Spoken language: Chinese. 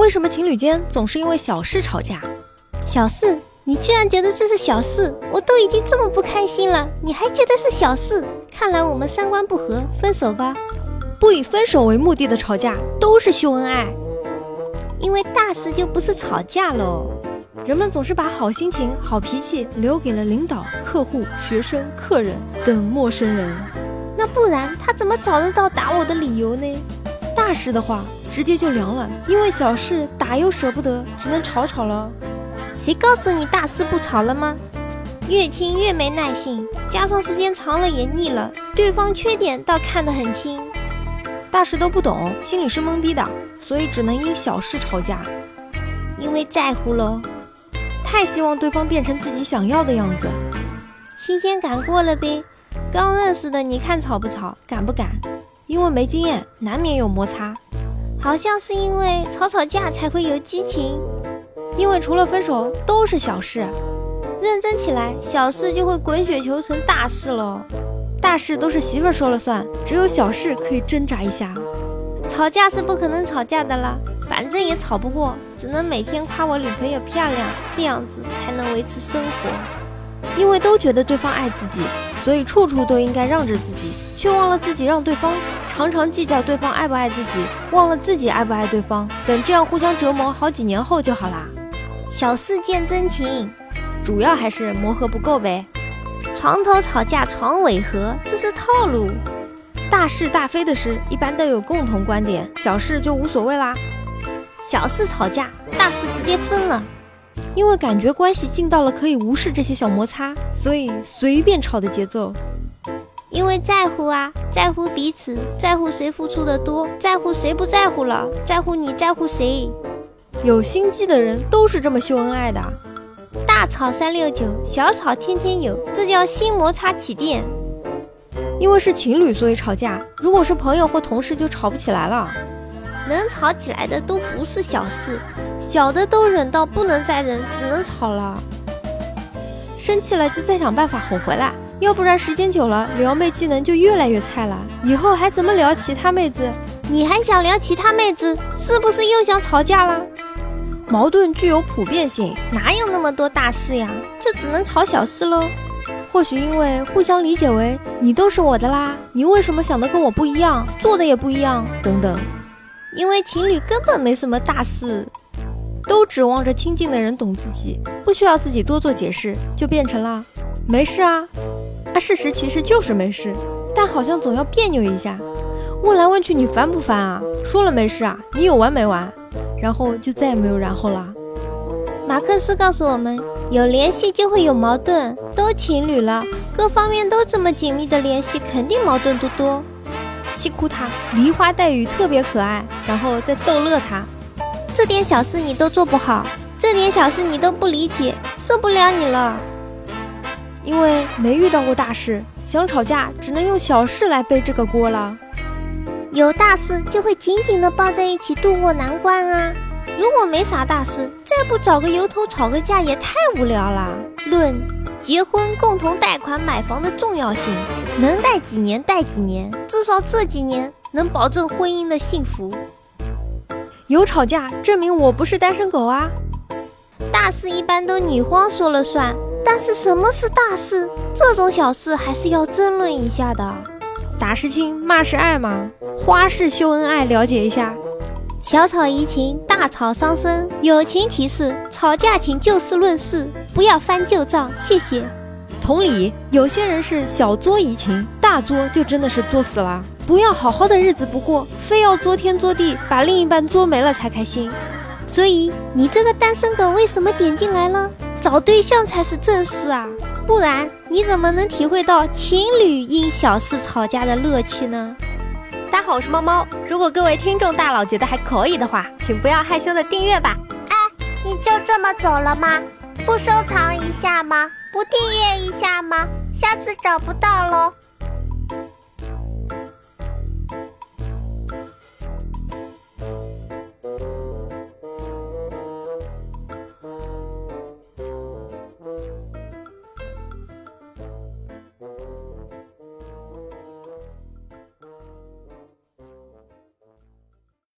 为什么情侣间总是因为小事吵架？小事？你居然觉得这是小事？我都已经这么不开心了，你还觉得是小事？看来我们三观不合，分手吧。不以分手为目的的吵架都是秀恩爱，因为大事就不是吵架喽。人们总是把好心情、好脾气留给了领导、客户、学生、客人等陌生人。那不然他怎么找得到打我的理由呢？大事的话直接就凉了，因为小事打又舍不得，只能吵吵了。谁告诉你大事不吵了吗？越亲越没耐性，加上时间长了也腻了，对方缺点倒看得很清。大事都不懂，心里是懵逼的，所以只能因小事吵架，因为在乎喽，太希望对方变成自己想要的样子，新鲜感过了呗。刚认识的，你看吵不吵，敢不敢？因为没经验，难免有摩擦。好像是因为吵吵架才会有激情，因为除了分手都是小事，认真起来，小事就会滚雪球成大事了。大事都是媳妇儿说了算，只有小事可以挣扎一下。吵架是不可能吵架的了，反正也吵不过，只能每天夸我女朋友漂亮，这样子才能维持生活。因为都觉得对方爱自己，所以处处都应该让着自己，却忘了自己让对方，常常计较对方爱不爱自己，忘了自己爱不爱对方。等这样互相折磨好几年后就好啦。小事见真情，主要还是磨合不够呗。床头吵架床尾和，这是套路。大是大非的事一般都有共同观点，小事就无所谓啦。小事吵架，大事直接分了。因为感觉关系近到了可以无视这些小摩擦，所以随便吵的节奏。因为在乎啊，在乎彼此，在乎谁付出的多，在乎谁不在乎了，在乎你在乎谁。有心机的人都是这么秀恩爱的。大吵三六九，小吵天天有，这叫新摩擦起电。因为是情侣，所以吵架。如果是朋友或同事，就吵不起来了。能吵起来的都不是小事，小的都忍到不能再忍，只能吵了。生气了就再想办法哄回来，要不然时间久了，撩妹技能就越来越菜了。以后还怎么撩其他妹子？你还想撩其他妹子？是不是又想吵架了？矛盾具有普遍性，哪有那么多大事呀？就只能吵小事喽。或许因为互相理解为你都是我的啦，你为什么想的跟我不一样，做的也不一样，等等。因为情侣根本没什么大事，都指望着亲近的人懂自己，不需要自己多做解释，就变成了没事啊。啊，事实其实就是没事，但好像总要别扭一下，问来问去你烦不烦啊？说了没事啊，你有完没完？然后就再也没有然后了。马克思告诉我们，有联系就会有矛盾，都情侣了，各方面都这么紧密的联系，肯定矛盾多多。气哭他，梨花带雨特别可爱，然后再逗乐他。这点小事你都做不好，这点小事你都不理解，受不了你了。因为没遇到过大事，想吵架只能用小事来背这个锅了。有大事就会紧紧的抱在一起度过难关啊！如果没啥大事，再不找个由头吵个架也太无聊了。论结婚共同贷款买房的重要性，能贷几年贷几年，至少这几年能保证婚姻的幸福。有吵架证明我不是单身狗啊！大事一般都女方说了算，但是什么是大事？这种小事还是要争论一下的。打是亲，骂是爱吗？花式秀恩爱，了解一下。小吵怡情，大吵伤身。友情提示：吵架请就事论事，不要翻旧账。谢谢。同理，有些人是小作怡情，大作就真的是作死了。不要好好的日子不过，非要作天作地，把另一半作没了才开心。所以你这个单身狗为什么点进来了？找对象才是正事啊！不然你怎么能体会到情侣因小事吵架的乐趣呢？大家好，我是猫猫。如果各位听众大佬觉得还可以的话，请不要害羞的订阅吧。哎，你就这么走了吗？不收藏一下吗？不订阅一下吗？下次找不到喽。